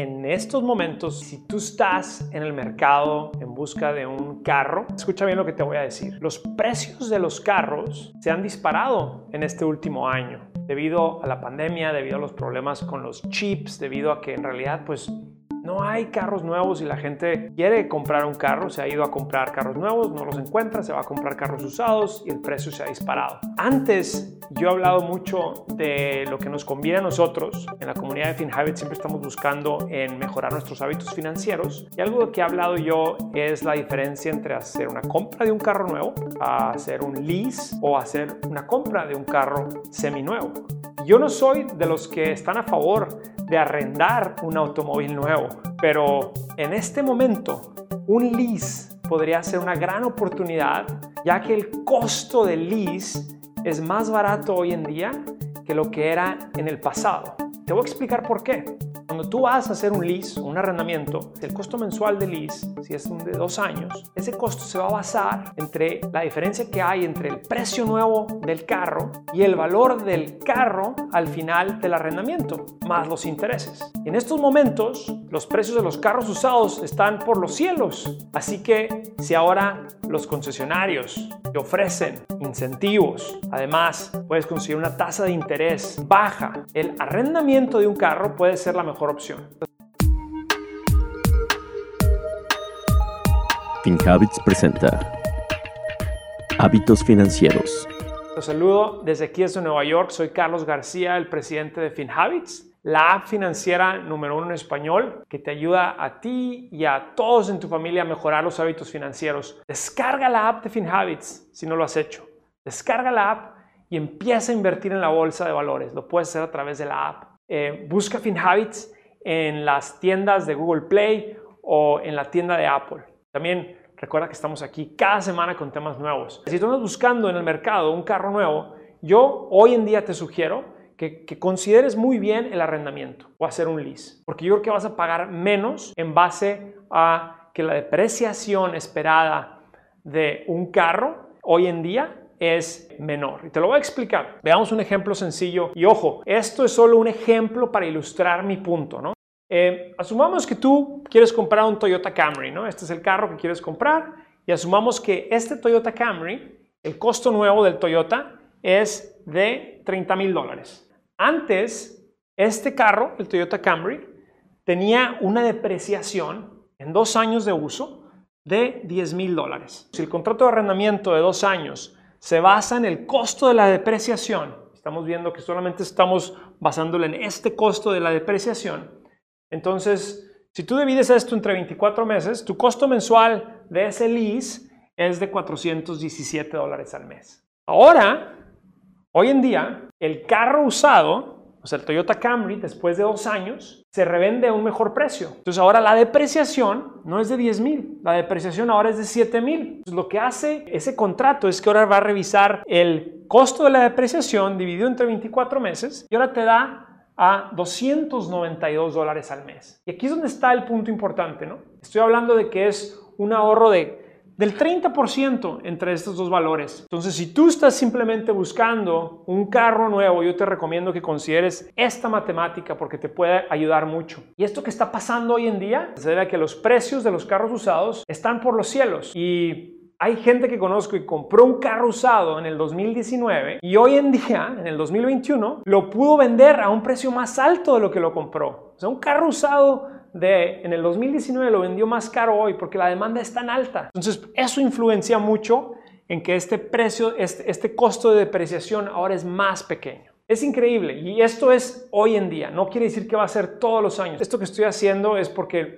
En estos momentos, si tú estás en el mercado en busca de un carro, escucha bien lo que te voy a decir. Los precios de los carros se han disparado en este último año debido a la pandemia, debido a los problemas con los chips, debido a que en realidad pues no hay carros nuevos y la gente quiere comprar un carro, se ha ido a comprar carros nuevos, no los encuentra, se va a comprar carros usados y el precio se ha disparado. Antes yo he hablado mucho de lo que nos conviene a nosotros. En la comunidad de FinHabit siempre estamos buscando en mejorar nuestros hábitos financieros y algo que he hablado yo es la diferencia entre hacer una compra de un carro nuevo, a hacer un lease o hacer una compra de un carro seminuevo. Yo no soy de los que están a favor de arrendar un automóvil nuevo, pero en este momento un lease podría ser una gran oportunidad ya que el costo del lease es más barato hoy en día que lo que era en el pasado. Te voy a explicar por qué. Cuando tú vas a hacer un lease, un arrendamiento, el costo mensual del lease, si es de dos años, ese costo se va a basar entre la diferencia que hay entre el precio nuevo del carro y el valor del carro al final del arrendamiento, más los intereses. En estos momentos, los precios de los carros usados están por los cielos. Así que si ahora los concesionarios te ofrecen incentivos, además puedes conseguir una tasa de interés baja, el arrendamiento de un carro puede ser la mejor opción. FinHabits presenta Hábitos Financieros. Los saludo desde aquí desde Nueva York. Soy Carlos García, el presidente de FinHabits, la app financiera número uno en español que te ayuda a ti y a todos en tu familia a mejorar los hábitos financieros. Descarga la app de FinHabits si no lo has hecho. Descarga la app y empieza a invertir en la bolsa de valores. Lo puedes hacer a través de la app. Eh, busca FinHabits en las tiendas de Google Play o en la tienda de Apple. También recuerda que estamos aquí cada semana con temas nuevos. Si tú estás buscando en el mercado un carro nuevo, yo hoy en día te sugiero que, que, consideres muy bien el arrendamiento o hacer un lease, porque yo creo que vas a pagar menos en base a que la depreciación esperada de un carro hoy en día es menor. Y te lo voy a explicar. Veamos un ejemplo sencillo. Y ojo, esto es solo un ejemplo para ilustrar mi punto, ¿no? Eh, asumamos que tú quieres comprar un Toyota Camry, ¿no? Este es el carro que quieres comprar. Y asumamos que este Toyota Camry, el costo nuevo del Toyota es de 30 mil dólares. Antes, este carro, el Toyota Camry, tenía una depreciación en dos años de uso de 10 mil dólares. Si el contrato de arrendamiento de dos años se basa en el costo de la depreciación. Estamos viendo que solamente estamos basándolo en este costo de la depreciación. Entonces, si tú divides esto entre 24 meses, tu costo mensual de ese lease es de 417 dólares al mes. Ahora, hoy en día, el carro usado o sea, el Toyota Camry, después de dos años, se revende a un mejor precio. Entonces ahora la depreciación no es de 10 mil, la depreciación ahora es de 7 mil. Lo que hace ese contrato es que ahora va a revisar el costo de la depreciación dividido entre 24 meses y ahora te da a 292 dólares al mes. Y aquí es donde está el punto importante, ¿no? Estoy hablando de que es un ahorro de del 30% entre estos dos valores. Entonces, si tú estás simplemente buscando un carro nuevo, yo te recomiendo que consideres esta matemática porque te puede ayudar mucho. Y esto que está pasando hoy en día se debe a que los precios de los carros usados están por los cielos y hay gente que conozco y compró un carro usado en el 2019 y hoy en día, en el 2021, lo pudo vender a un precio más alto de lo que lo compró. O sea, un carro usado de en el 2019 lo vendió más caro hoy porque la demanda es tan alta. Entonces, eso influencia mucho en que este precio, este, este costo de depreciación ahora es más pequeño. Es increíble y esto es hoy en día, no quiere decir que va a ser todos los años. Esto que estoy haciendo es porque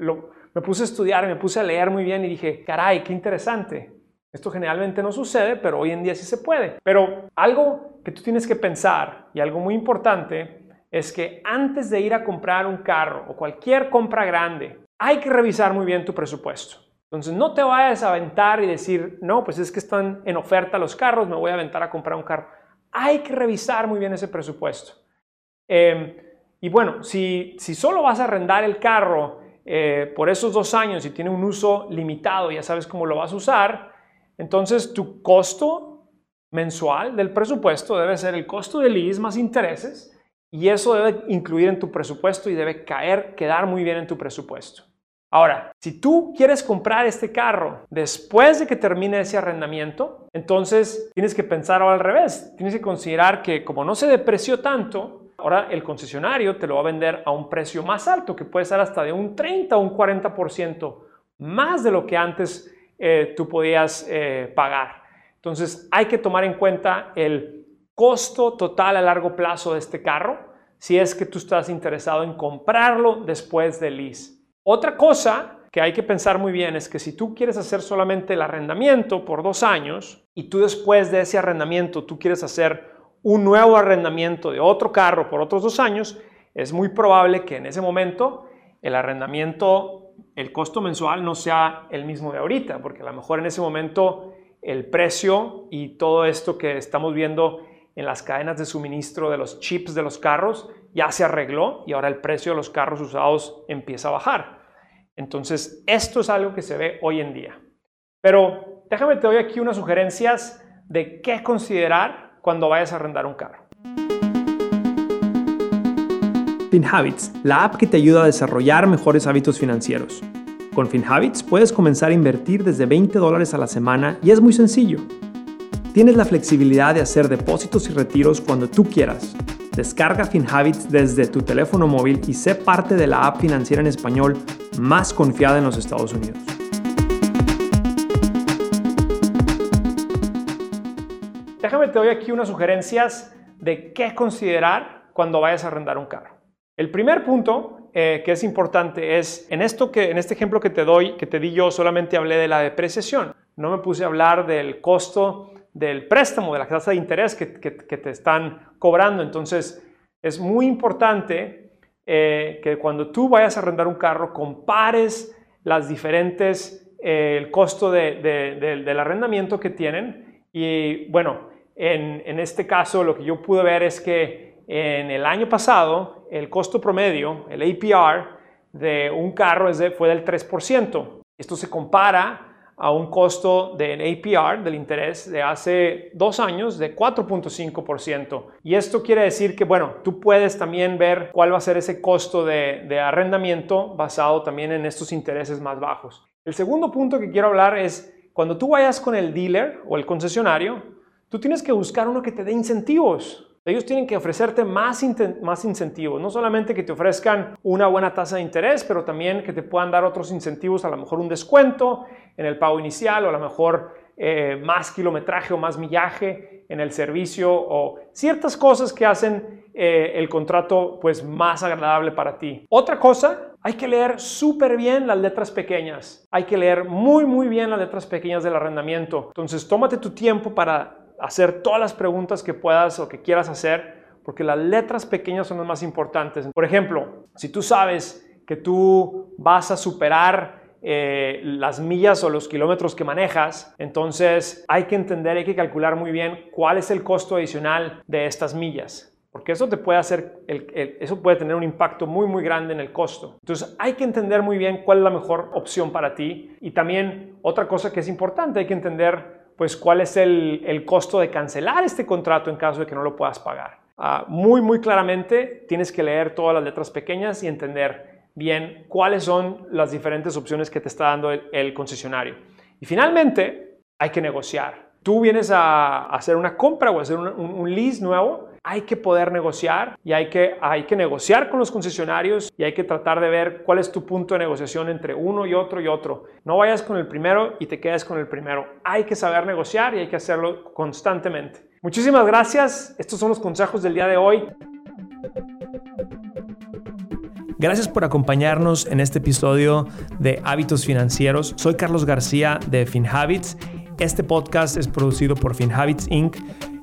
me puse a estudiar, me puse a leer muy bien y dije, caray, qué interesante. Esto generalmente no sucede, pero hoy en día sí se puede. Pero algo que tú tienes que pensar y algo muy importante es que antes de ir a comprar un carro o cualquier compra grande, hay que revisar muy bien tu presupuesto. Entonces no te vayas a aventar y decir, no, pues es que están en oferta los carros, me voy a aventar a comprar un carro. Hay que revisar muy bien ese presupuesto. Em, y bueno, si, si, solo vas a arrendar el carro eh, por esos dos años y tiene un uso limitado, ya sabes cómo lo vas a usar, entonces tu costo mensual del presupuesto debe ser el costo de lease más intereses y eso debe incluir en tu presupuesto y debe caer, quedar muy bien en tu presupuesto. Ahora, si tú quieres comprar este carro después de que termine ese arrendamiento, entonces tienes que pensar al revés. Tienes que considerar que como no se depreció tanto, ahora el concesionario te lo va a vender a un precio más alto, que puede ser hasta de un 30 o un 40% más de lo que antes eh, tú podías eh, pagar. Entonces hay que tomar en cuenta el costo total a largo plazo de este carro si es que tú estás interesado en comprarlo después del lease. Otra cosa que hay que pensar muy bien es que si tú quieres hacer solamente el arrendamiento por dos años y tú después de ese arrendamiento tú quieres hacer un nuevo arrendamiento de otro carro por otros dos años, es muy probable que en ese momento el arrendamiento, el costo mensual no sea el mismo de ahorita, porque a lo mejor en ese momento el precio y todo esto que estamos viendo en las cadenas de suministro de los chips de los carros ya se arregló y ahora el precio de los carros usados empieza a bajar. Entonces, esto es algo que se ve hoy en día. Pero déjame te doy aquí unas sugerencias de qué considerar cuando vayas a arrendar un carro. FinHabits, la app que te ayuda a desarrollar mejores hábitos financieros. Con FinHabits puedes comenzar a invertir desde 20 dólares a la semana y es muy sencillo. Tienes la flexibilidad de hacer depósitos y retiros cuando tú quieras. Descarga FinHabits desde tu teléfono móvil y sé parte de la app financiera en español más confiada en los Estados Unidos. Déjame te doy aquí unas sugerencias de qué considerar cuando vayas a arrendar un carro. El primer punto eh, que es importante es, en, esto que, en este ejemplo que te doy, que te di yo, solamente hablé de la depreciación. No me puse a hablar del costo del préstamo, de la tasa de interés que, te están cobrando. Entonces, es muy importante eh, que cuando tú vayas a arrendar un carro, compares las diferentes, eh, el costo del arrendamiento que tienen. Y bueno, en, en este caso lo que yo pude ver es que en el año pasado el costo promedio, el APR de un carro es de, fue del 3%. Esto se compara a un costo del APR, del interés, de hace dos años de 4.5%. Y esto quiere decir que, bueno, tú puedes también ver cuál va a ser ese costo de, de arrendamiento basado también en estos intereses más bajos. El segundo punto que quiero hablar es cuando tú vayas con el dealer o el concesionario, tú tienes que buscar uno que te dé incentivos. Ellos tienen que ofrecerte más, más incentivos, no solamente que te ofrezcan una buena tasa de interés, pero también que te puedan dar otros incentivos, a lo mejor un descuento en el pago inicial o a lo mejor eh, más kilometraje o más millaje en el servicio o ciertas cosas que hacen eh, el contrato pues más agradable para ti. Otra cosa, hay que leer súper bien las letras pequeñas. Hay que leer muy muy bien las letras pequeñas del arrendamiento. Entonces tómate tu tiempo para hacer todas las preguntas que puedas o que quieras hacer, porque las letras pequeñas son las más importantes. Por ejemplo, si tú sabes que tú vas a superar eh, las millas o los kilómetros que manejas, entonces hay que entender, hay que calcular muy bien cuál es el costo adicional de estas millas. Porque eso te puede hacer, eso puede tener un impacto muy, muy grande en el costo. Entonces hay que entender muy bien cuál es la mejor opción para ti. Y también otra cosa que es importante, hay que entender pues cuál es el, costo de cancelar este contrato en caso de que no lo puedas pagar. Ah, muy, muy claramente tienes que leer todas las letras pequeñas y entender bien cuáles son las diferentes opciones que te está dando el, concesionario. Y finalmente, hay que negociar. Tú vienes a hacer una compra o hacer un, un lease nuevo hay que poder negociar y hay que, hay que negociar con los concesionarios y hay que tratar de ver cuál es tu punto de negociación entre uno y otro y otro. No vayas con el primero y te quedes con el primero. Hay que saber negociar y hay que hacerlo constantemente. Muchísimas gracias. Estos son los consejos del día de hoy. Gracias por acompañarnos en este episodio de Hábitos Financieros. Soy Carlos García de FinHabits. Este podcast es producido por FinHabits Inc